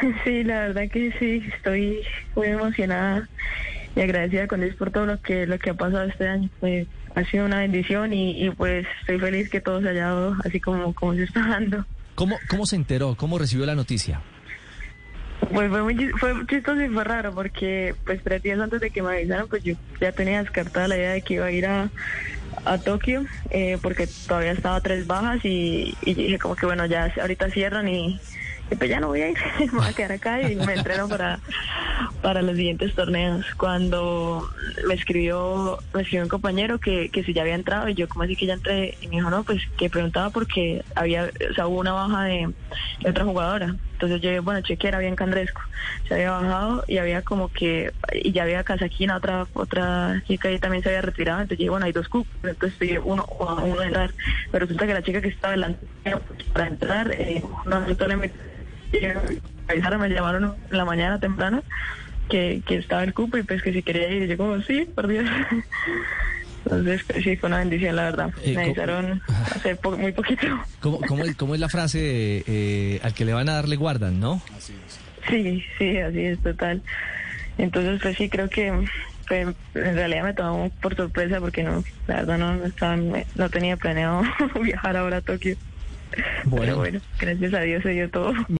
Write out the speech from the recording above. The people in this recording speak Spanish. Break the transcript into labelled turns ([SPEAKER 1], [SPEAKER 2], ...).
[SPEAKER 1] Sí, la verdad que sí, estoy muy emocionada y agradecida con Dios por todo lo que lo que ha pasado este año. Pues ha sido una bendición y, y pues estoy feliz que todo se haya dado así como, como se está dando.
[SPEAKER 2] ¿Cómo, ¿Cómo se enteró? ¿Cómo recibió la noticia?
[SPEAKER 1] Pues fue muy fue chistoso y fue raro porque pues tres días antes de que me avisaran pues yo ya tenía descartada la idea de que iba a ir a, a Tokio eh, porque todavía estaba tres bajas y, y dije como que bueno ya ahorita cierran y pues ya no voy a ir, voy a quedar acá y me entreno para, para los siguientes torneos. Cuando me escribió, me escribió un compañero que, que si ya había entrado y yo como así que ya entré y me dijo no pues que preguntaba porque había, o sea hubo una baja de, otra jugadora. Entonces yo, bueno, chequeé, era bien Candresco. Se había bajado y había como que, y ya había Casaquina, otra otra chica y también se había retirado. Entonces dije, bueno, hay dos cupos, entonces pedí uno, uno, de entrar. Pero resulta que la chica que estaba delante para entrar, eh, no aceptó la invitación. Me avisaron, me llamaron en la mañana temprano que, que estaba el cupo y pues que si quería ir. Y yo como, sí, por Dios. Entonces, pues, sí, fue una bendición, la verdad.
[SPEAKER 2] Eh,
[SPEAKER 1] me avisaron hace po- muy poquito.
[SPEAKER 2] ¿Cómo, cómo, es, cómo es la frase eh, al que le van a dar le guardan, no?
[SPEAKER 1] Sí, sí, así es, total. Entonces, pues sí, creo que pues, en realidad me tomó por sorpresa porque no, la verdad no, no, estaba, no tenía planeado viajar ahora a Tokio.
[SPEAKER 2] Bueno.
[SPEAKER 1] Pero bueno, gracias a Dios se dio todo.